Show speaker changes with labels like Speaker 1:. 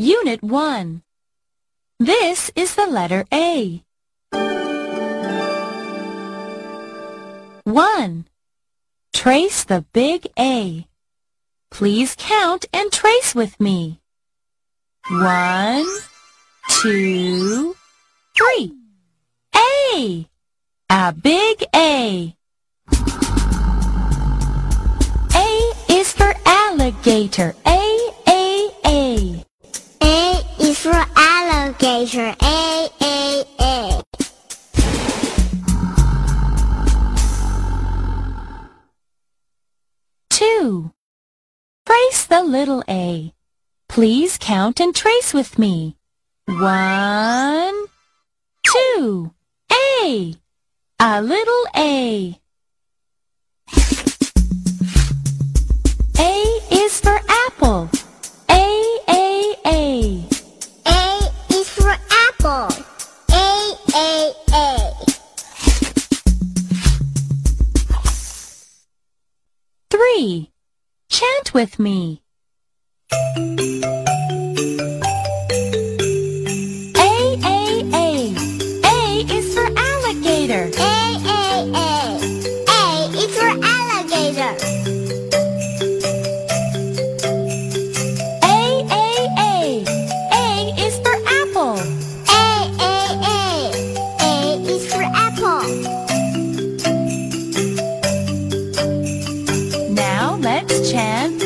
Speaker 1: Unit 1. This is the letter A. 1. Trace the big A. Please count and trace with me. One, two, three. A. A big A. A is for alligator. A,
Speaker 2: for alligator. A, A, A.
Speaker 1: Two. Trace the little A. Please count and trace with me. One, two. A. A little A. A Three. Chant with me. Chant